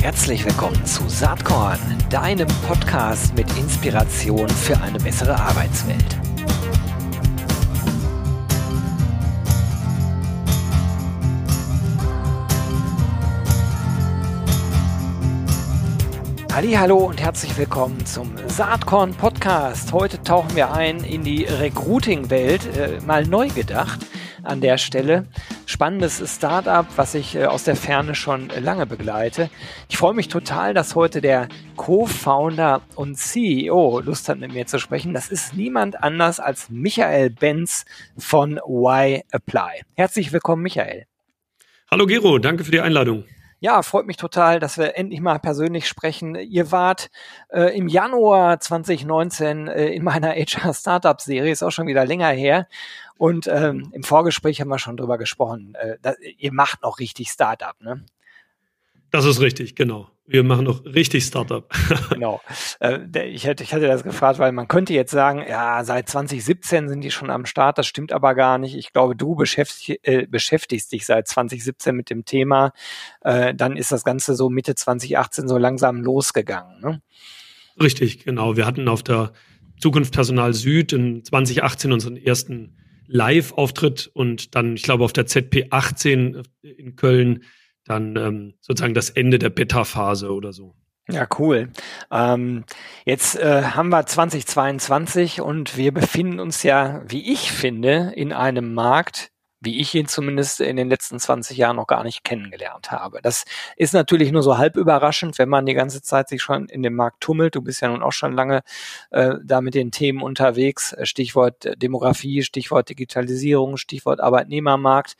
Herzlich willkommen zu Saatkorn, deinem Podcast mit Inspiration für eine bessere Arbeitswelt. Hallo und herzlich willkommen zum Saatkorn Podcast. Heute tauchen wir ein in die Recruiting-Welt, äh, mal neu gedacht an der Stelle. Spannendes Startup, was ich äh, aus der Ferne schon lange begleite. Ich freue mich total, dass heute der Co-Founder und CEO Lust hat, mit mir zu sprechen. Das ist niemand anders als Michael Benz von Y Apply. Herzlich willkommen, Michael. Hallo Gero, danke für die Einladung. Ja, freut mich total, dass wir endlich mal persönlich sprechen. Ihr wart äh, im Januar 2019 äh, in meiner HR Startup Serie, ist auch schon wieder länger her. Und ähm, im Vorgespräch haben wir schon drüber gesprochen. Äh, da, ihr macht noch richtig Startup, ne? Das ist richtig, genau. Wir machen noch richtig Startup. genau. Äh, ich, hätte, ich hatte das gefragt, weil man könnte jetzt sagen, ja, seit 2017 sind die schon am Start. Das stimmt aber gar nicht. Ich glaube, du beschäftig, äh, beschäftigst dich seit 2017 mit dem Thema. Äh, dann ist das Ganze so Mitte 2018 so langsam losgegangen. Ne? Richtig, genau. Wir hatten auf der Zukunft Personal Süd in 2018 unseren ersten Live-Auftritt und dann, ich glaube, auf der ZP 18 in Köln dann ähm, sozusagen das Ende der Beta-Phase oder so. Ja, cool. Ähm, jetzt äh, haben wir 2022 und wir befinden uns ja, wie ich finde, in einem Markt, wie ich ihn zumindest in den letzten 20 Jahren noch gar nicht kennengelernt habe. Das ist natürlich nur so halb überraschend, wenn man die ganze Zeit sich schon in dem Markt tummelt. Du bist ja nun auch schon lange äh, da mit den Themen unterwegs. Stichwort Demografie, Stichwort Digitalisierung, Stichwort Arbeitnehmermarkt.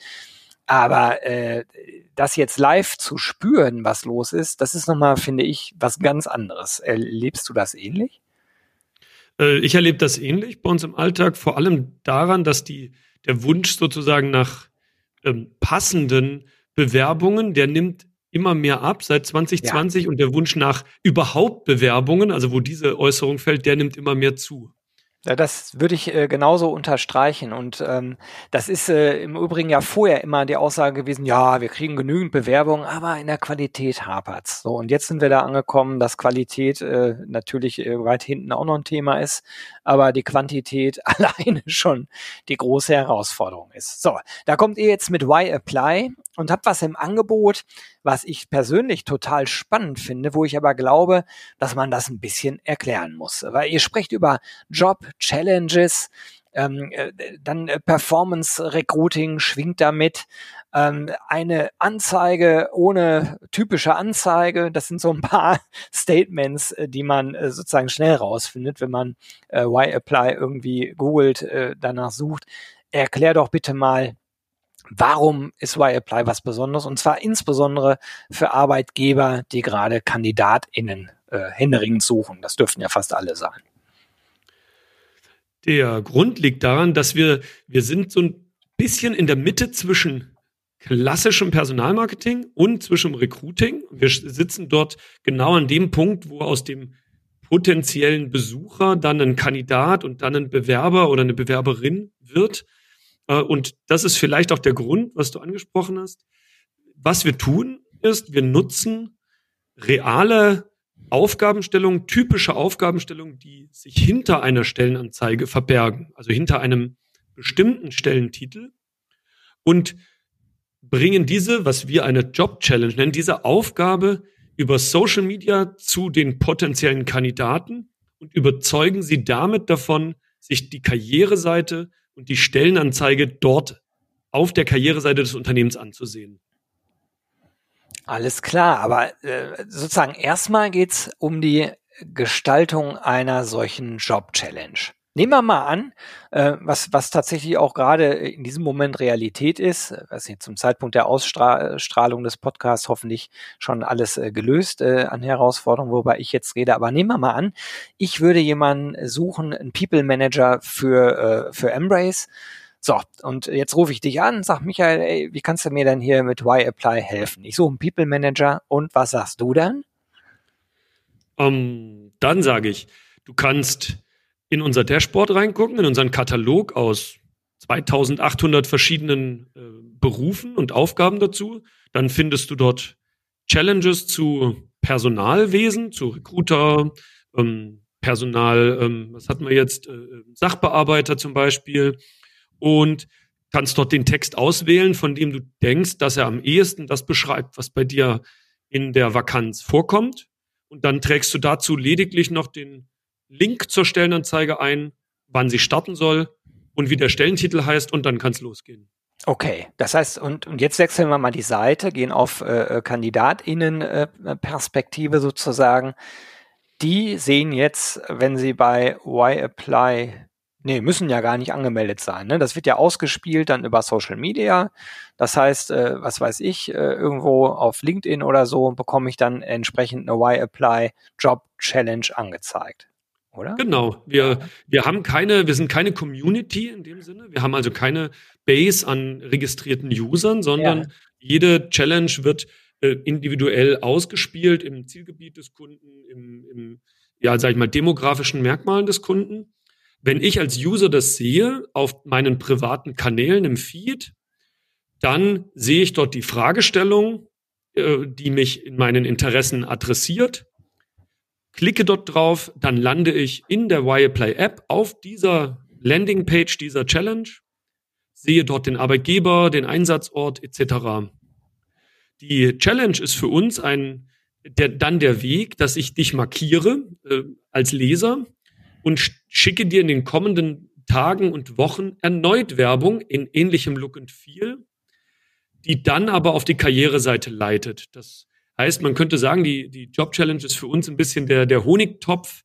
Aber äh, das jetzt live zu spüren, was los ist, das ist nochmal, finde ich, was ganz anderes. Erlebst du das ähnlich? Äh, ich erlebe das ähnlich bei uns im Alltag, vor allem daran, dass die, der Wunsch sozusagen nach ähm, passenden Bewerbungen, der nimmt immer mehr ab seit 2020 ja. und der Wunsch nach überhaupt Bewerbungen, also wo diese Äußerung fällt, der nimmt immer mehr zu. Ja, das würde ich äh, genauso unterstreichen. Und ähm, das ist äh, im Übrigen ja vorher immer die Aussage gewesen, ja, wir kriegen genügend Bewerbungen, aber in der Qualität hapert's. So, und jetzt sind wir da angekommen, dass Qualität äh, natürlich äh, weit hinten auch noch ein Thema ist, aber die Quantität alleine schon die große Herausforderung ist. So, da kommt ihr jetzt mit Y Apply und habt was im Angebot, was ich persönlich total spannend finde, wo ich aber glaube, dass man das ein bisschen erklären muss. Weil ihr sprecht über Job Challenges, ähm, äh, dann äh, Performance Recruiting schwingt damit. Ähm, eine Anzeige ohne typische Anzeige, das sind so ein paar Statements, äh, die man äh, sozusagen schnell rausfindet, wenn man äh, Why Apply irgendwie googelt, äh, danach sucht. Erklär doch bitte mal, warum ist Y-Apply was Besonderes? Und zwar insbesondere für Arbeitgeber, die gerade KandidatInnen äh, händeringend suchen. Das dürften ja fast alle sein. Der Grund liegt daran, dass wir, wir sind so ein bisschen in der Mitte zwischen klassischem Personalmarketing und zwischen Recruiting. Wir sitzen dort genau an dem Punkt, wo aus dem potenziellen Besucher dann ein Kandidat und dann ein Bewerber oder eine Bewerberin wird. Äh, und das ist vielleicht auch der Grund, was du angesprochen hast. Was wir tun, ist, wir nutzen reale Aufgabenstellungen, typische Aufgabenstellungen, die sich hinter einer Stellenanzeige verbergen, also hinter einem bestimmten Stellentitel und bringen diese, was wir eine Job Challenge nennen, diese Aufgabe über Social Media zu den potenziellen Kandidaten und überzeugen sie damit davon, sich die Karriereseite und die Stellenanzeige dort auf der Karriereseite des Unternehmens anzusehen. Alles klar, aber äh, sozusagen erstmal geht's um die Gestaltung einer solchen Job-Challenge. Nehmen wir mal an, äh, was, was tatsächlich auch gerade in diesem Moment Realität ist, was nicht, zum Zeitpunkt der Ausstrahlung des Podcasts hoffentlich schon alles äh, gelöst äh, an Herausforderungen, wobei ich jetzt rede. Aber nehmen wir mal an, ich würde jemanden suchen, einen People Manager für, äh, für Embrace. So, und jetzt rufe ich dich an, sag Michael, ey, wie kannst du mir denn hier mit Y-Apply helfen? Ich suche einen People Manager und was sagst du dann? Um, ähm, dann sage ich, du kannst in unser Dashboard reingucken, in unseren Katalog aus 2800 verschiedenen äh, Berufen und Aufgaben dazu. Dann findest du dort Challenges zu Personalwesen, zu Recruiter, ähm, Personal, ähm, was hatten wir jetzt, äh, Sachbearbeiter zum Beispiel und kannst dort den Text auswählen, von dem du denkst, dass er am ehesten das beschreibt, was bei dir in der Vakanz vorkommt. Und dann trägst du dazu lediglich noch den Link zur Stellenanzeige ein, wann sie starten soll und wie der Stellentitel heißt und dann kann es losgehen. Okay, das heißt, und, und jetzt wechseln wir mal die Seite, gehen auf äh, äh KandidatInnen-Perspektive äh, sozusagen. Die sehen jetzt, wenn sie bei Why Apply, nee, müssen ja gar nicht angemeldet sein. Ne? Das wird ja ausgespielt dann über Social Media. Das heißt, äh, was weiß ich, äh, irgendwo auf LinkedIn oder so bekomme ich dann entsprechend eine Why Apply Job Challenge angezeigt oder? Genau. Wir, wir haben keine, wir sind keine Community in dem Sinne. Wir haben also keine Base an registrierten Usern, sondern ja. jede Challenge wird äh, individuell ausgespielt im Zielgebiet des Kunden, im, im, ja, sag ich mal, demografischen Merkmalen des Kunden. Wenn ich als User das sehe auf meinen privaten Kanälen im Feed, dann sehe ich dort die Fragestellung, äh, die mich in meinen Interessen adressiert klicke dort drauf, dann lande ich in der Wireplay App auf dieser Landingpage dieser Challenge, sehe dort den Arbeitgeber, den Einsatzort etc. Die Challenge ist für uns ein der, dann der Weg, dass ich dich markiere äh, als Leser und schicke dir in den kommenden Tagen und Wochen erneut Werbung in ähnlichem Look and Feel, die dann aber auf die Karriereseite leitet. Das Heißt, man könnte sagen, die, die Job Challenge ist für uns ein bisschen der, der Honigtopf,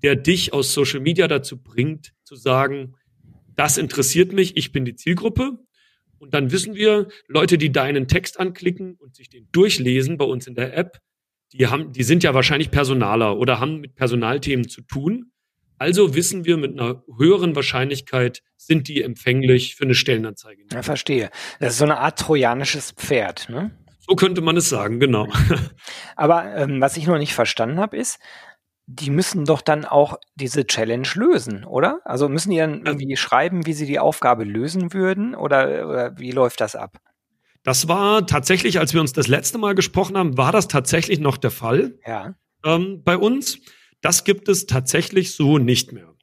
der dich aus Social Media dazu bringt, zu sagen, das interessiert mich, ich bin die Zielgruppe. Und dann wissen wir, Leute, die deinen Text anklicken und sich den durchlesen bei uns in der App, die haben, die sind ja wahrscheinlich Personaler oder haben mit Personalthemen zu tun. Also wissen wir mit einer höheren Wahrscheinlichkeit, sind die empfänglich für eine Stellenanzeige. Ja, verstehe. Das ist so eine Art trojanisches Pferd, ne? So könnte man es sagen, genau. Aber ähm, was ich noch nicht verstanden habe, ist, die müssen doch dann auch diese Challenge lösen, oder? Also müssen die dann irgendwie schreiben, wie sie die Aufgabe lösen würden oder, oder wie läuft das ab? Das war tatsächlich, als wir uns das letzte Mal gesprochen haben, war das tatsächlich noch der Fall. Ja. Ähm, bei uns. Das gibt es tatsächlich so nicht mehr.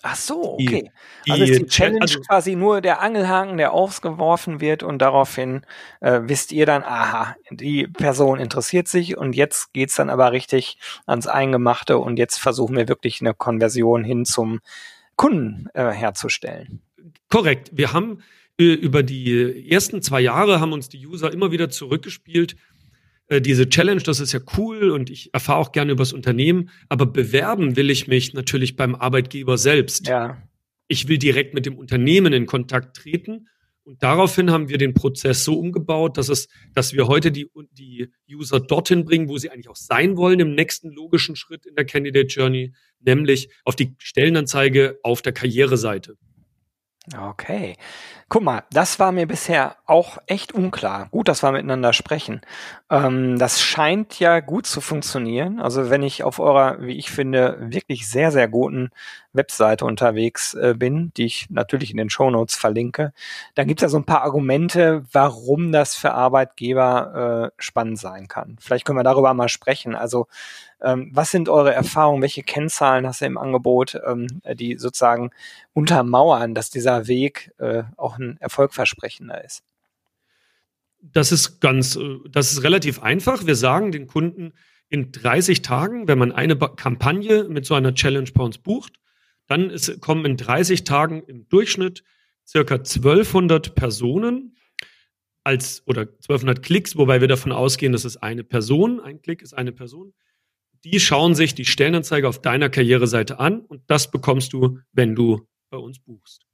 Ach so, okay. Die, also ist die Challenge also, quasi nur der Angelhaken, der ausgeworfen wird und daraufhin äh, wisst ihr dann, aha, die Person interessiert sich und jetzt geht's dann aber richtig ans Eingemachte und jetzt versuchen wir wirklich eine Konversion hin zum Kunden äh, herzustellen. Korrekt. Wir haben äh, über die ersten zwei Jahre haben uns die User immer wieder zurückgespielt, äh, diese Challenge, das ist ja cool und ich erfahre auch gerne über das Unternehmen, aber bewerben will ich mich natürlich beim Arbeitgeber selbst. Ja. Ich will direkt mit dem Unternehmen in Kontakt treten und daraufhin haben wir den Prozess so umgebaut, dass es, dass wir heute die, die User dorthin bringen, wo sie eigentlich auch sein wollen im nächsten logischen Schritt in der Candidate Journey, nämlich auf die Stellenanzeige auf der Karriereseite. Okay. Guck mal, das war mir bisher auch echt unklar. Gut, dass wir miteinander sprechen. Ähm, das scheint ja gut zu funktionieren. Also wenn ich auf eurer, wie ich finde, wirklich sehr, sehr guten Webseite unterwegs äh, bin, die ich natürlich in den Show Notes verlinke, dann gibt es ja so ein paar Argumente, warum das für Arbeitgeber äh, spannend sein kann. Vielleicht können wir darüber mal sprechen. Also ähm, was sind eure Erfahrungen? Welche Kennzahlen hast du im Angebot, ähm, die sozusagen untermauern, dass dieser Weg äh, auch ein erfolgversprechender ist? Das ist ganz, äh, das ist relativ einfach. Wir sagen den Kunden in 30 Tagen, wenn man eine Kampagne mit so einer Challenge bei uns bucht, dann ist, kommen in 30 Tagen im Durchschnitt circa 1200 Personen als oder 1200 Klicks, wobei wir davon ausgehen, dass es eine Person, ein Klick ist eine Person, die schauen sich die Stellenanzeige auf deiner Karriereseite an und das bekommst du, wenn du bei uns buchst.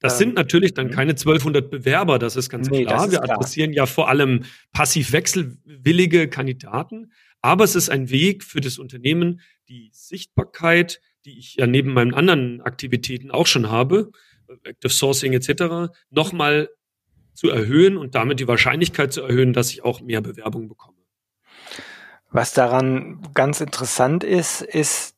Das ähm, sind natürlich dann mhm. keine 1200 Bewerber, das ist ganz nee, klar. Ist Wir klar. adressieren ja vor allem passiv wechselwillige Kandidaten, aber es ist ein Weg für das Unternehmen, die Sichtbarkeit, die ich ja neben meinen anderen Aktivitäten auch schon habe, Active Sourcing etc., nochmal zu erhöhen und damit die Wahrscheinlichkeit zu erhöhen, dass ich auch mehr Bewerbungen bekomme. Was daran ganz interessant ist, ist,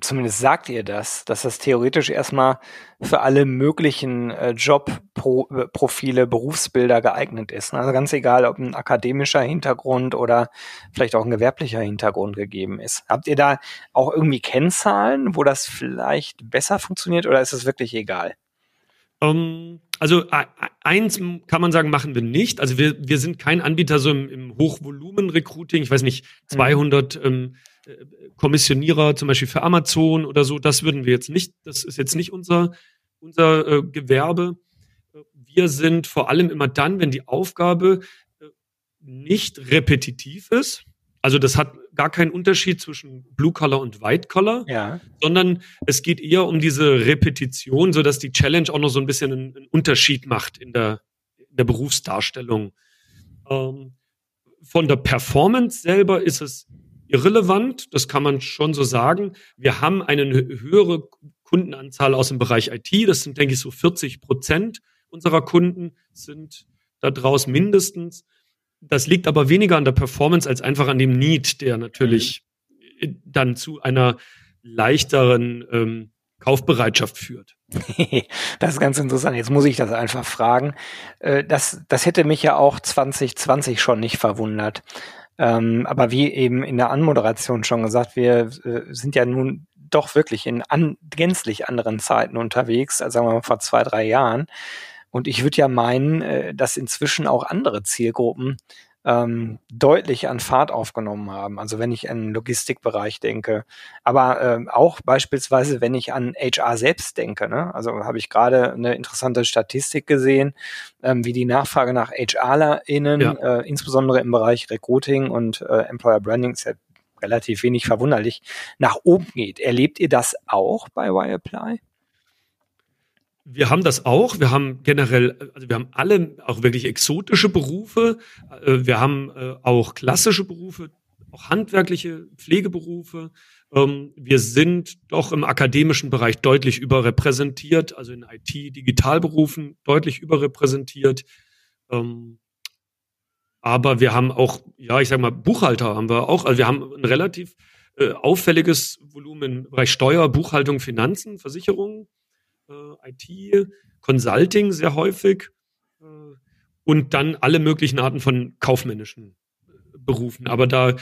zumindest sagt ihr das, dass das theoretisch erstmal für alle möglichen äh, Jobprofile, Berufsbilder geeignet ist. Also ganz egal, ob ein akademischer Hintergrund oder vielleicht auch ein gewerblicher Hintergrund gegeben ist. Habt ihr da auch irgendwie Kennzahlen, wo das vielleicht besser funktioniert oder ist es wirklich egal? Um, ähm, also eins kann man sagen, machen wir nicht. Also wir, wir sind kein Anbieter so im, im Hochvolumen-Recruiting. Ich weiß nicht, 200 mhm. ähm, äh, Kommissionierer zum Beispiel für Amazon oder so. Das würden wir jetzt nicht. Das ist jetzt nicht unser, unser äh, Gewerbe. Wir sind vor allem immer dann, wenn die Aufgabe äh, nicht repetitiv ist. Also das hat gar keinen Unterschied zwischen Blue Collar und White Collar, ja. sondern es geht eher um diese Repetition, so dass die Challenge auch noch so ein bisschen einen, einen Unterschied macht in der, in der Berufsdarstellung. Ähm, von der Performance selber ist es irrelevant, das kann man schon so sagen. Wir haben eine höhere Kundenanzahl aus dem Bereich IT, das sind, denke ich, so 40 Prozent unserer Kunden sind da draus mindestens. Das liegt aber weniger an der Performance als einfach an dem Need, der natürlich mhm. dann zu einer leichteren ähm, Kaufbereitschaft führt. das ist ganz interessant. Jetzt muss ich das einfach fragen. Äh, das, das hätte mich ja auch 2020 schon nicht verwundert. Ähm, aber wie eben in der Anmoderation schon gesagt, wir äh, sind ja nun doch wirklich in an, gänzlich anderen Zeiten unterwegs, als sagen wir mal vor zwei, drei Jahren. Und ich würde ja meinen, äh, dass inzwischen auch andere Zielgruppen ähm, deutlich an Fahrt aufgenommen haben. Also wenn ich an den Logistikbereich denke, aber äh, auch beispielsweise, wenn ich an HR selbst denke. Ne? Also habe ich gerade eine interessante Statistik gesehen, ähm, wie die Nachfrage nach HRlerInnen, ja. äh, insbesondere im Bereich Recruiting und äh, Employer Branding, ist ja relativ wenig verwunderlich, nach oben geht. Erlebt ihr das auch bei YApply? Wir haben das auch. Wir haben generell, also wir haben alle auch wirklich exotische Berufe. Äh, wir haben äh, auch klassische Berufe, auch handwerkliche Pflegeberufe. Ähm, wir sind doch im akademischen Bereich deutlich überrepräsentiert, also in IT-Digitalberufen deutlich überrepräsentiert. Ähm, aber wir haben auch, ja, ich sag mal, Buchhalter haben wir auch. Also wir haben ein relativ äh, auffälliges Volumen im Bereich Steuer, Buchhaltung, Finanzen, Versicherungen IT, Consulting sehr häufig äh, und dann alle möglichen Arten von kaufmännischen äh, Berufen. Aber da,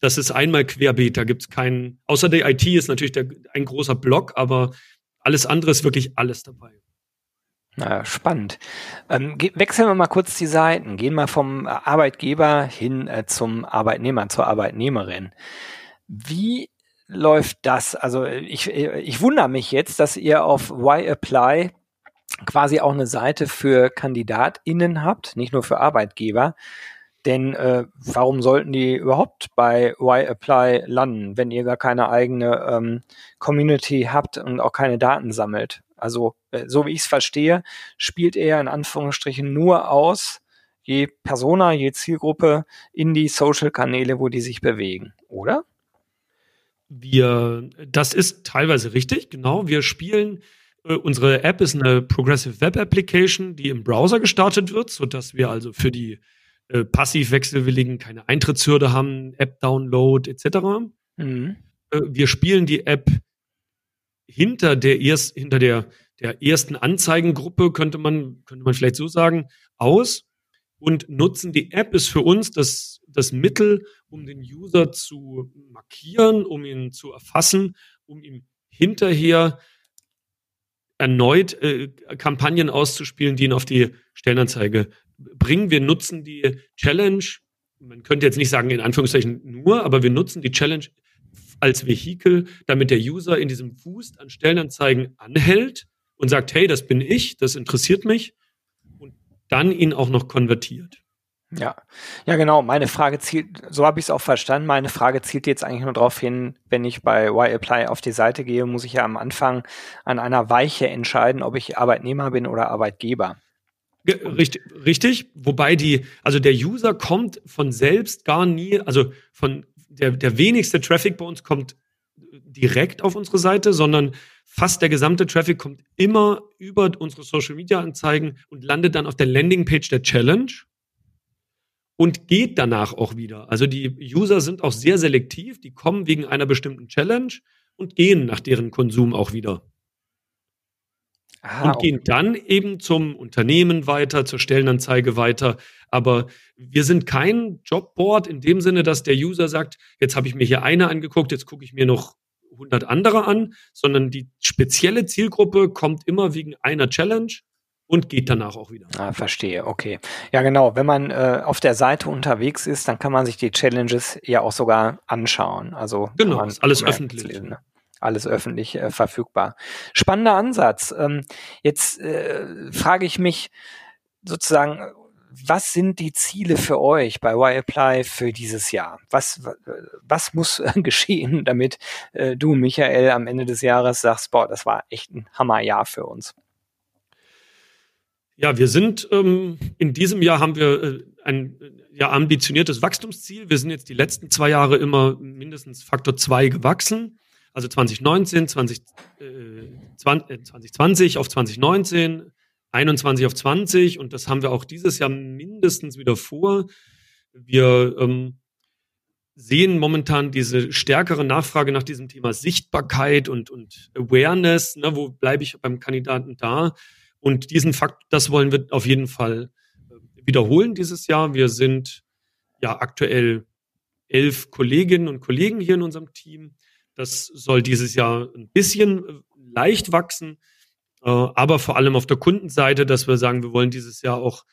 das ist einmal querbeet, da gibt es keinen, außer der IT ist natürlich der, ein großer Block, aber alles andere ist wirklich alles dabei. Na, spannend. Ähm, wechseln wir mal kurz die Seiten. Gehen wir vom Arbeitgeber hin äh, zum Arbeitnehmer, zur Arbeitnehmerin. Wie läuft das? Also ich, ich wundere mich jetzt, dass ihr auf Y-Apply quasi auch eine Seite für KandidatInnen habt, nicht nur für Arbeitgeber. Denn äh, warum sollten die überhaupt bei Y-Apply landen, wenn ihr gar keine eigene ähm, Community habt und auch keine Daten sammelt? Also, äh, so wie ich es verstehe, spielt er in Anführungsstrichen nur aus, je Persona, je Zielgruppe in die Social-Kanäle, wo die sich bewegen, oder? Wir, das ist teilweise richtig, genau. Wir spielen, äh, unsere App ist eine Progressive Web Application, die im Browser gestartet wird, so dass wir also für die äh, passiv Wechselwilligen keine Eintrittshürde haben, App-Download etc. Mhm. Äh, wir spielen die App hinter der erst, hinter der, der ersten Anzeigengruppe, könnte man, könnte man vielleicht so sagen, aus und nutzen die App ist für uns das, das Mittel, um den User zu markieren, um ihn zu erfassen, um ihm hinterher erneut äh, Kampagnen auszuspielen, die ihn auf die Stellenanzeige bringen. Wir nutzen die Challenge, man könnte jetzt nicht sagen in Anführungszeichen nur, aber wir nutzen die Challenge als Vehikel, damit der User in diesem Fuß an Stellenanzeigen anhält und sagt, hey, das bin ich, das interessiert mich dann ihn auch noch konvertiert. Ja, ja genau. Meine Frage zielt, so habe ich es auch verstanden. Meine Frage zielt jetzt eigentlich nur darauf hin, wenn ich bei YApply auf die Seite gehe, muss ich ja am Anfang an einer Weiche entscheiden, ob ich Arbeitnehmer bin oder Arbeitgeber. Richtig, richtig. Wobei die, also der User kommt von selbst gar nie, also von der, der wenigste Traffic bei uns kommt direkt auf unsere Seite, sondern fast der gesamte Traffic kommt immer über unsere Social Media Anzeigen und landet dann auf der Landingpage der Challenge und geht danach auch wieder. Also die User sind auch sehr selektiv, die kommen wegen einer bestimmten Challenge und gehen nach deren Konsum auch wieder. Aha, und gehen dann eben zum Unternehmen weiter, zur Stellenanzeige weiter. Aber wir sind kein Jobboard in dem Sinne, dass der User sagt, jetzt habe ich mir hier eine angeguckt, jetzt gucke ich mir noch 100 andere an, sondern die spezielle Zielgruppe kommt immer wegen einer Challenge und geht danach auch wieder. Ah, verstehe, okay. Ja, genau. Wenn man äh, auf der Seite unterwegs ist, dann kann man sich die Challenges ja auch sogar anschauen. Also genau, man, ist alles öffentlich. Lesen, ne? Alles öffentlich äh, verfügbar. Spannender Ansatz. Ähm, jetzt äh, frage ich mich sozusagen, was sind die Ziele für euch bei Y-Apply für dieses Jahr? Was, was muss geschehen, damit äh, du, Michael, am Ende des Jahres sagst, boah, das war echt ein Hammerjahr für uns? Ja, wir sind ähm, in diesem Jahr haben wir äh, ein ja, ambitioniertes Wachstumsziel. Wir sind jetzt die letzten zwei Jahre immer mindestens Faktor zwei gewachsen. Also 2019, 20, äh, 20, 2020 auf 2019, 21 auf 20 und das haben wir auch dieses Jahr mindestens wieder vor. Wir ähm, sehen momentan diese stärkere Nachfrage nach diesem Thema Sichtbarkeit und, und Awareness. Ne, wo bleibe ich beim Kandidaten da? Und diesen Fakt, das wollen wir auf jeden Fall äh, wiederholen dieses Jahr. Wir sind ja aktuell elf Kolleginnen und Kollegen hier in unserem Team. Das soll dieses Jahr ein bisschen äh, leicht wachsen, äh, aber vor allem auf der Kundenseite, dass wir sagen, wir wollen dieses Jahr auch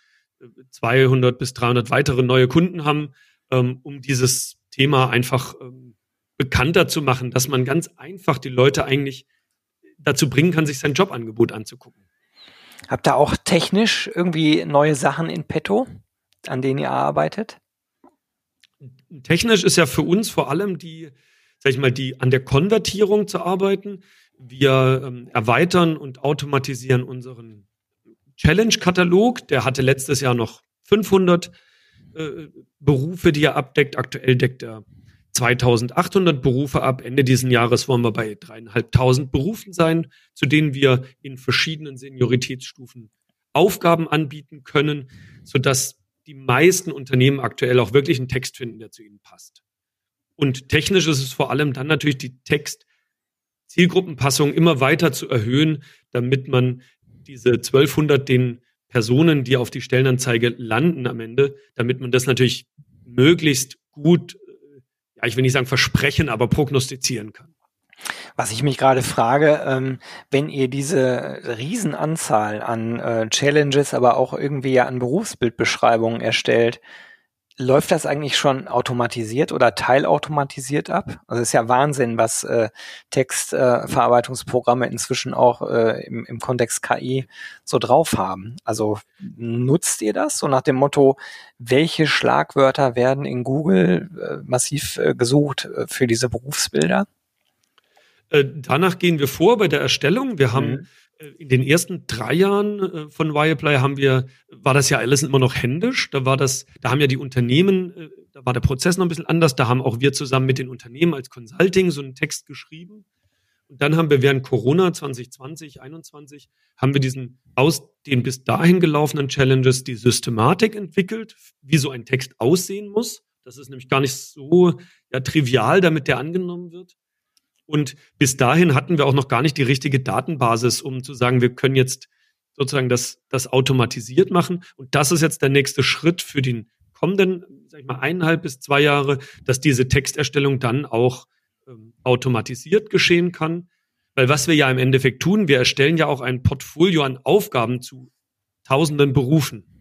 200 bis 300 weitere neue Kunden haben, ähm, um dieses Thema einfach ähm, bekannter zu machen, dass man ganz einfach die Leute eigentlich dazu bringen kann, sich sein Jobangebot anzugucken. Habt ihr auch technisch irgendwie neue Sachen in petto, an denen ihr arbeitet? Technisch ist ja für uns vor allem die, sag ich mal, die an der Konvertierung zu arbeiten. Wir ähm, erweitern und automatisieren unseren Challenge-Katalog. Der hatte letztes Jahr noch 500 äh, Berufe, die er abdeckt. Aktuell deckt er 2800 Berufe ab. Ende diesen Jahres wollen wir bei dreieinhalbtausend Berufen sein, zu denen wir in verschiedenen Senioritätsstufen Aufgaben anbieten können, sodass die meisten Unternehmen aktuell auch wirklich einen Text finden, der zu ihnen passt. Und technisch ist es vor allem dann natürlich die Text-Zielgruppenpassung immer weiter zu erhöhen, damit man diese 1200 den Personen, die auf die Stellenanzeige landen am Ende, damit man das natürlich möglichst gut ja, ich will nicht sagen versprechen, aber prognostizieren kann. Was ich mich gerade frage, ähm, wenn ihr diese Riesenanzahl an äh, Challenges, aber auch irgendwie ja an Berufsbildbeschreibungen erstellt, läuft das eigentlich schon automatisiert oder teilautomatisiert ab? Also es ist ja Wahnsinn, was äh, Textverarbeitungsprogramme äh, inzwischen auch äh, im, im Kontext KI so drauf haben. Also nutzt ihr das so nach dem Motto, welche Schlagwörter werden in Google äh, massiv äh, gesucht äh, für diese Berufsbilder? Äh, danach gehen wir vor bei der Erstellung. Wir haben mhm. Äh, in den ersten drei Jahren äh, von Wireplay haben wir, war das ja alles immer noch händisch. Da war das, da haben ja die Unternehmen, äh, da war der Prozess noch ein bisschen anders. Da haben auch wir zusammen mit den Unternehmen als Consulting so einen Text geschrieben. Und dann haben wir während Corona 2020, 2021, haben wir diesen aus den bis dahin gelaufenen Challenges die Systematik entwickelt, wie so ein Text aussehen muss. Das ist nämlich gar nicht so ja, trivial, damit der angenommen wird. Und bis dahin hatten wir auch noch gar nicht die richtige Datenbasis, um zu sagen, wir können jetzt sozusagen das, das automatisiert machen. Und das ist jetzt der nächste Schritt für den kommenden, sag ich mal, eineinhalb bis zwei Jahre, dass diese Texterstellung dann auch ähm, automatisiert geschehen kann. Weil was wir ja im Endeffekt tun, wir erstellen ja auch ein Portfolio an Aufgaben zu tausenden Berufen.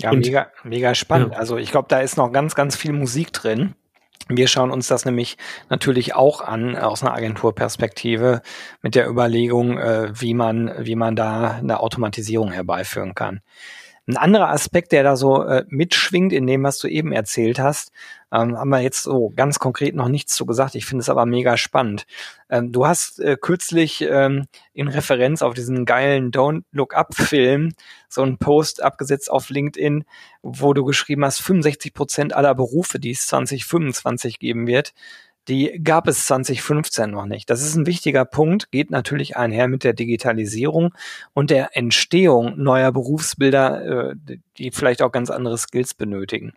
Ja, Und, mega, mega spannend. Ja. Also ich glaube, da ist noch ganz, ganz viel Musik drin. Wir schauen uns das nämlich natürlich auch an aus einer Agenturperspektive mit der Überlegung, äh, wie man, wie man da eine Automatisierung herbeiführen kann. Ein anderer Aspekt, der da so äh, mitschwingt in dem, was du eben erzählt hast, ähm, haben wir jetzt so ganz konkret noch nichts zu gesagt. Ich finde es aber mega spannend. Ähm, du hast äh, kürzlich ähm, in Referenz auf diesen geilen Don't Look Up Film so einen Post abgesetzt auf LinkedIn, wo du geschrieben hast, 65 Prozent aller Berufe, die es 2025 geben wird, die gab es 2015 noch nicht. Das ist ein wichtiger Punkt, geht natürlich einher mit der Digitalisierung und der Entstehung neuer Berufsbilder, äh, die vielleicht auch ganz andere Skills benötigen.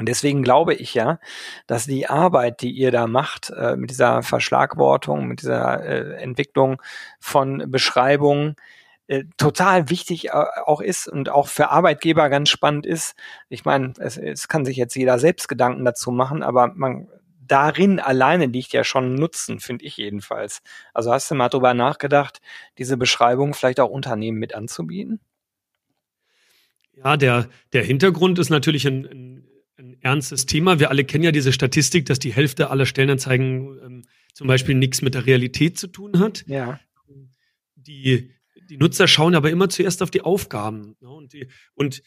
Deswegen glaube ich ja, dass die Arbeit, die ihr da macht, äh, mit dieser Verschlagwortung, mit dieser äh, Entwicklung von Beschreibungen, total wichtig auch ist und auch für Arbeitgeber ganz spannend ist. Ich meine, es, es kann sich jetzt jeder selbst Gedanken dazu machen, aber man darin alleine liegt ja schon Nutzen, finde ich jedenfalls. Also hast du mal drüber nachgedacht, diese Beschreibung vielleicht auch Unternehmen mit anzubieten? Ja, der, der Hintergrund ist natürlich ein, ein, ein ernstes Thema. Wir alle kennen ja diese Statistik, dass die Hälfte aller Stellenanzeigen ähm, zum Beispiel nichts mit der Realität zu tun hat. Ja. Die, die Nutzer schauen aber immer zuerst auf die Aufgaben. Ne? Und, die, und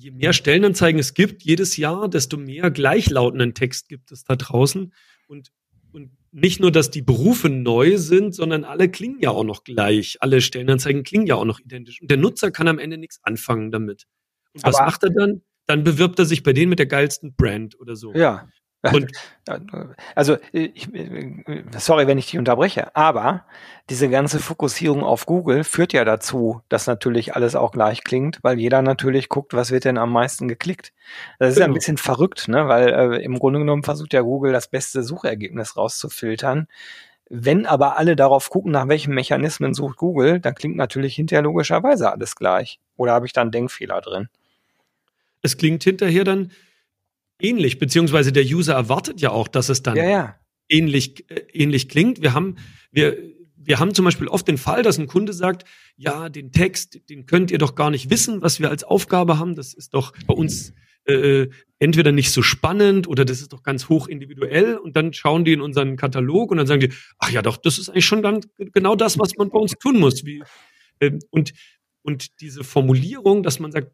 je mehr Stellenanzeigen es gibt jedes Jahr, desto mehr gleichlautenden Text gibt es da draußen. Und, und nicht nur, dass die Berufe neu sind, sondern alle klingen ja auch noch gleich. Alle Stellenanzeigen klingen ja auch noch identisch. Und der Nutzer kann am Ende nichts anfangen damit. Und was Aber macht er dann? Dann bewirbt er sich bei denen mit der geilsten Brand oder so. Ja. Und also, ich, sorry, wenn ich dich unterbreche, aber diese ganze Fokussierung auf Google führt ja dazu, dass natürlich alles auch gleich klingt, weil jeder natürlich guckt, was wird denn am meisten geklickt. Das ist ja ein genau. bisschen verrückt, ne? weil äh, im Grunde genommen versucht ja Google das beste Suchergebnis rauszufiltern. Wenn aber alle darauf gucken, nach welchen Mechanismen sucht Google, dann klingt natürlich hinterher logischerweise alles gleich. Oder habe ich da einen Denkfehler drin? Es klingt hinterher dann ähnlich, beziehungsweise der User erwartet ja auch, dass es dann ja, ja. ähnlich, äh, ähnlich klingt. Wir haben, wir, wir haben zum Beispiel oft den Fall, dass ein Kunde sagt, ja, den Text, den könnt ihr doch gar nicht wissen, was wir als Aufgabe haben. Das ist doch bei uns äh, entweder nicht so spannend oder das ist doch ganz hoch individuell. Und dann schauen die in unseren Katalog und dann sagen die, ach ja, doch, das ist eigentlich schon ganz genau das, was man bei uns tun muss. Wie, äh, und, und diese Formulierung, dass man sagt,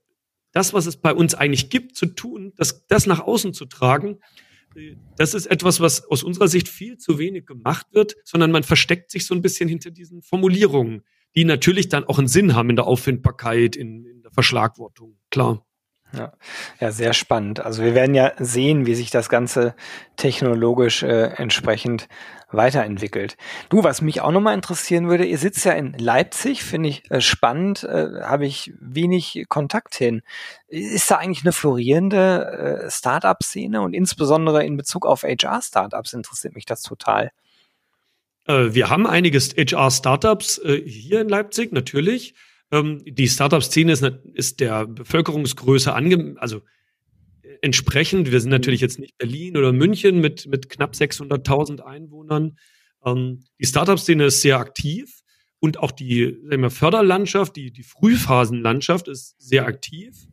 das, was es bei uns eigentlich gibt, zu tun, das, das nach außen zu tragen, das ist etwas, was aus unserer Sicht viel zu wenig gemacht wird, sondern man versteckt sich so ein bisschen hinter diesen Formulierungen, die natürlich dann auch einen Sinn haben in der Auffindbarkeit, in, in der Verschlagwortung, klar. Ja. ja, sehr spannend. Also wir werden ja sehen, wie sich das Ganze technologisch äh, entsprechend weiterentwickelt. Du, was mich auch nochmal interessieren würde, ihr sitzt ja in Leipzig, finde ich äh, spannend, äh, habe ich wenig Kontakt hin. Ist da eigentlich eine florierende äh, Startup-Szene und insbesondere in Bezug auf HR-Startups interessiert mich das total. Äh, wir haben einige HR-Startups äh, hier in Leipzig, natürlich. Ähm, die Startup-Szene ist, ist der Bevölkerungsgröße ange, also entsprechend. Wir sind natürlich jetzt nicht Berlin oder München mit, mit knapp 600.000 Einwohnern. Ähm, die Startup-Szene ist sehr aktiv und auch die wir, Förderlandschaft, die, die Frühphasenlandschaft ist sehr aktiv.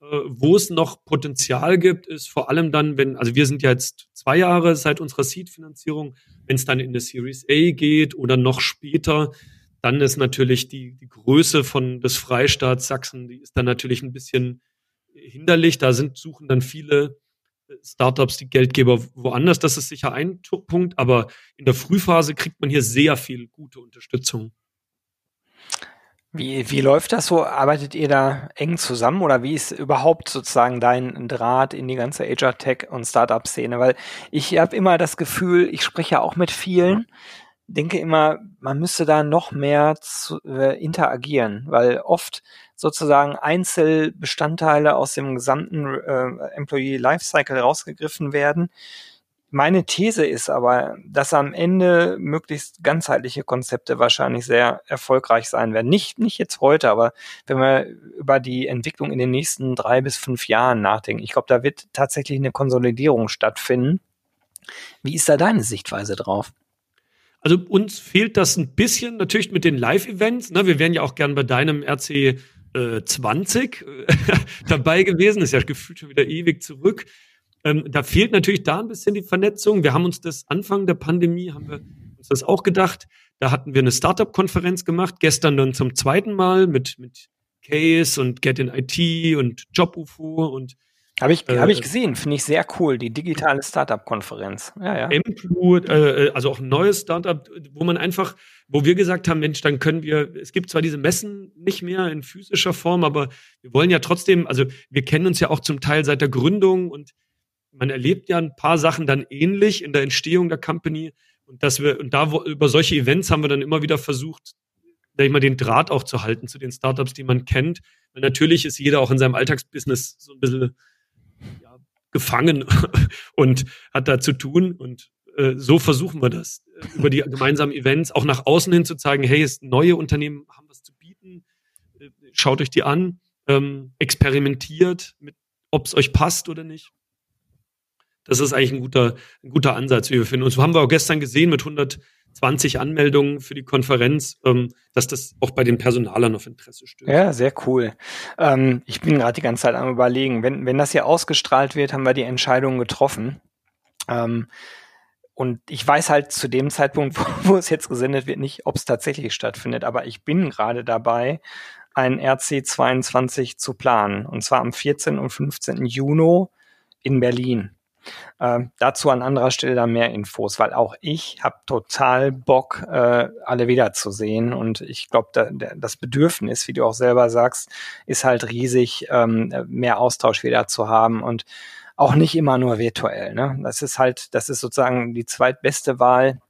Äh, wo es noch Potenzial gibt, ist vor allem dann, wenn, also wir sind ja jetzt zwei Jahre seit unserer Seed-Finanzierung, wenn es dann in der Series A geht oder noch später, dann ist natürlich die, die Größe von des Freistaats Sachsen, die ist dann natürlich ein bisschen hinderlich. Da sind, suchen dann viele äh, Startups die Geldgeber woanders. Das ist sicher ein Punkt, aber in der Frühphase kriegt man hier sehr viel gute Unterstützung. Wie, wie läuft das so? Arbeitet ihr da eng zusammen oder wie ist überhaupt sozusagen dein Draht in die ganze HR Tech und Startup Szene? Weil ich habe immer das Gefühl, ich spreche ja auch mit vielen, denke immer, man müsste da noch mehr zu, äh, interagieren, weil oft sozusagen Einzelbestandteile aus dem gesamten äh, Employee Lifecycle rausgegriffen werden. Meine These ist aber, dass am Ende möglichst ganzheitliche Konzepte wahrscheinlich sehr erfolgreich sein werden. Nicht, nicht jetzt heute, aber wenn wir über die Entwicklung in den nächsten drei bis fünf Jahren nachdenken, ich glaube, da wird tatsächlich eine Konsolidierung stattfinden. Wie ist da deine Sichtweise drauf? Also uns fehlt das ein bisschen natürlich mit den Live-Events. Ne? Wir wären ja auch gern bei deinem RC äh, 20 äh, dabei gewesen. Ist ja gefühlt schon wieder ewig zurück. Ähm, da fehlt natürlich da ein bisschen die Vernetzung. Wir haben uns das Anfang der Pandemie, haben wir uns das auch gedacht. Da hatten wir eine Startup-Konferenz gemacht. Gestern dann zum zweiten Mal mit, mit Case und Get in IT und JobUFO und habe ich, äh, hab ich gesehen, finde ich sehr cool, die digitale Startup-Konferenz. Ja, ja. MPU, äh, also auch ein neues Startup, wo man einfach, wo wir gesagt haben, Mensch, dann können wir, es gibt zwar diese Messen nicht mehr in physischer Form, aber wir wollen ja trotzdem, also wir kennen uns ja auch zum Teil seit der Gründung und man erlebt ja ein paar Sachen dann ähnlich in der Entstehung der Company und dass wir, und da wo, über solche Events haben wir dann immer wieder versucht, sag ich mal, den Draht auch zu halten zu den Startups, die man kennt. Weil natürlich ist jeder auch in seinem Alltagsbusiness so ein bisschen gefangen und hat da zu tun. Und äh, so versuchen wir das, über die gemeinsamen Events auch nach außen hin zu zeigen, hey, es neue Unternehmen haben was zu bieten, äh, schaut euch die an, ähm, experimentiert mit, ob es euch passt oder nicht. Das ist eigentlich ein guter, ein guter Ansatz, wie wir finden. Und so haben wir auch gestern gesehen mit 120 Anmeldungen für die Konferenz, ähm, dass das auch bei den Personalern auf Interesse stößt. Ja, sehr cool. Ähm, ich bin gerade die ganze Zeit am überlegen, wenn, wenn das hier ausgestrahlt wird, haben wir die Entscheidung getroffen. Ähm, und ich weiß halt zu dem Zeitpunkt, wo, wo es jetzt gesendet wird, nicht, ob es tatsächlich stattfindet. Aber ich bin gerade dabei, ein RC22 zu planen. Und zwar am 14. und 15. Juni in Berlin. Äh, dazu an anderer Stelle dann mehr Infos, weil auch ich habe total Bock, äh, alle wiederzusehen. Und ich glaube, da, das Bedürfnis, wie du auch selber sagst, ist halt riesig, ähm, mehr Austausch wieder zu haben und auch nicht immer nur virtuell. Ne? Das ist halt, das ist sozusagen die zweitbeste Wahl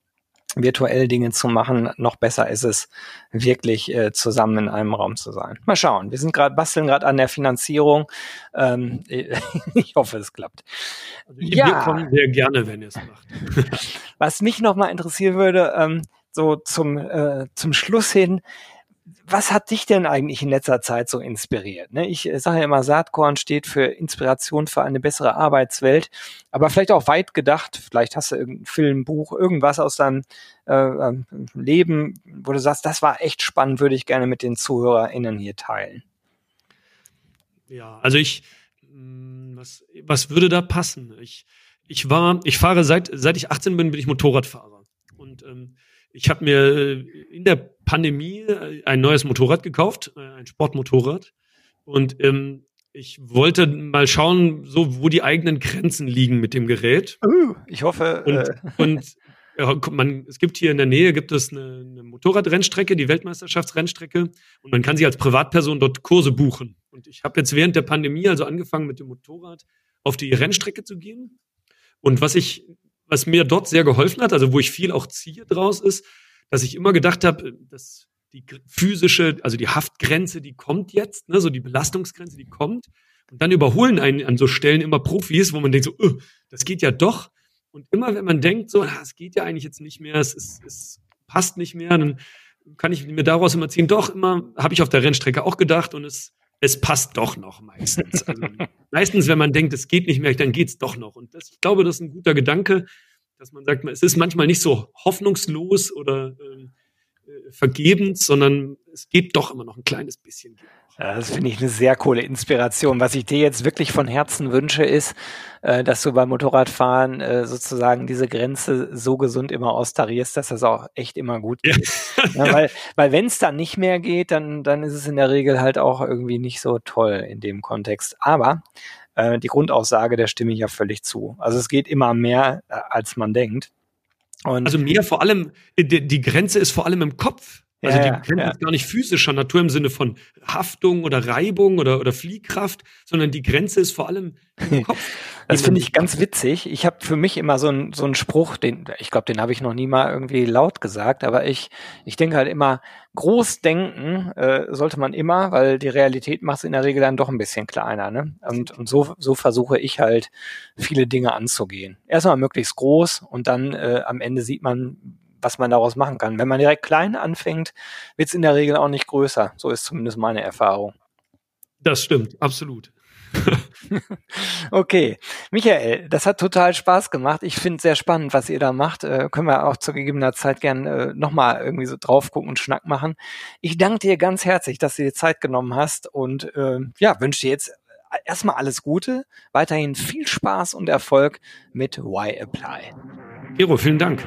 virtuell Dinge zu machen. Noch besser ist es, wirklich äh, zusammen in einem Raum zu sein. Mal schauen. Wir sind gerade basteln gerade an der Finanzierung. Ähm, ich hoffe, es klappt. Also ja. Wir kommen sehr gerne, wenn ihr es macht. Was mich noch mal interessieren würde, ähm, so zum äh, zum Schluss hin was hat dich denn eigentlich in letzter Zeit so inspiriert? Ne? Ich äh, sage ja immer, Saatkorn steht für Inspiration für eine bessere Arbeitswelt, aber vielleicht auch weit gedacht, vielleicht hast du irgendein Film, Buch, irgendwas aus deinem äh, ähm, Leben, wo du sagst, das war echt spannend, würde ich gerne mit den ZuhörerInnen hier teilen. Ja, also ich, hm, was, was würde da passen? Ich, ich war, ich fahre seit, seit ich 18 bin, bin ich Motorradfahrer. Und ähm, ich habe mir äh, in der Pandemie äh, ein neues Motorrad gekauft, äh, ein Sportmotorrad. Und ähm, ich wollte mal schauen, so wo die eigenen Grenzen liegen mit dem Gerät. Uh, ich hoffe. Und, äh. und ja, man, es gibt hier in der Nähe gibt es eine, eine Motorradrennstrecke, die Weltmeisterschaftsrennstrecke, und man kann sich als Privatperson dort Kurse buchen. Und ich habe jetzt während der Pandemie also angefangen mit dem Motorrad auf die Rennstrecke zu gehen. Und was ich was mir dort sehr geholfen hat, also wo ich viel auch ziehe draus, ist, dass ich immer gedacht habe, dass die physische, also die Haftgrenze, die kommt jetzt, ne, so die Belastungsgrenze, die kommt. Und dann überholen einen an so Stellen immer Profis, wo man denkt so, uh, das geht ja doch. Und immer wenn man denkt, so, es geht ja eigentlich jetzt nicht mehr, es, ist, es passt nicht mehr, dann kann ich mir daraus immer ziehen, doch, immer, habe ich auf der Rennstrecke auch gedacht und es, es passt doch noch meistens. Also, meistens, wenn man denkt, es geht nicht mehr, dann geht's doch noch. Und das, ich glaube, das ist ein guter Gedanke, dass man sagt, es ist manchmal nicht so hoffnungslos oder ähm, äh, vergebend, sondern es geht doch immer noch ein kleines bisschen. Ja, das finde ich eine sehr coole Inspiration. Was ich dir jetzt wirklich von Herzen wünsche, ist, äh, dass du beim Motorradfahren äh, sozusagen diese Grenze so gesund immer austarierst, dass das auch echt immer gut geht. Ja. Ja, weil weil wenn es dann nicht mehr geht, dann, dann ist es in der Regel halt auch irgendwie nicht so toll in dem Kontext. Aber äh, die Grundaussage, der stimme ich ja völlig zu. Also es geht immer mehr, äh, als man denkt. Und also mehr vor allem, äh, die Grenze ist vor allem im Kopf. Also ja, die Grenze ja. ist gar nicht physischer Natur im Sinne von Haftung oder Reibung oder, oder Fliehkraft, sondern die Grenze ist vor allem im Kopf. das finde ich ganz witzig. Ich habe für mich immer so einen so einen Spruch, den ich glaube, den habe ich noch nie mal irgendwie laut gesagt, aber ich ich denke halt immer groß denken äh, sollte man immer, weil die Realität macht es in der Regel dann doch ein bisschen kleiner, ne? Und und so so versuche ich halt viele Dinge anzugehen. Erstmal möglichst groß und dann äh, am Ende sieht man was man daraus machen kann. Wenn man direkt klein anfängt, wird es in der Regel auch nicht größer. So ist zumindest meine Erfahrung. Das stimmt, absolut. okay, Michael, das hat total Spaß gemacht. Ich finde es sehr spannend, was ihr da macht. Äh, können wir auch zu gegebener Zeit gern äh, nochmal irgendwie so drauf gucken und Schnack machen. Ich danke dir ganz herzlich, dass du dir Zeit genommen hast und äh, ja, wünsche dir jetzt erstmal alles Gute, weiterhin viel Spaß und Erfolg mit Why Apply. Gero, vielen Dank.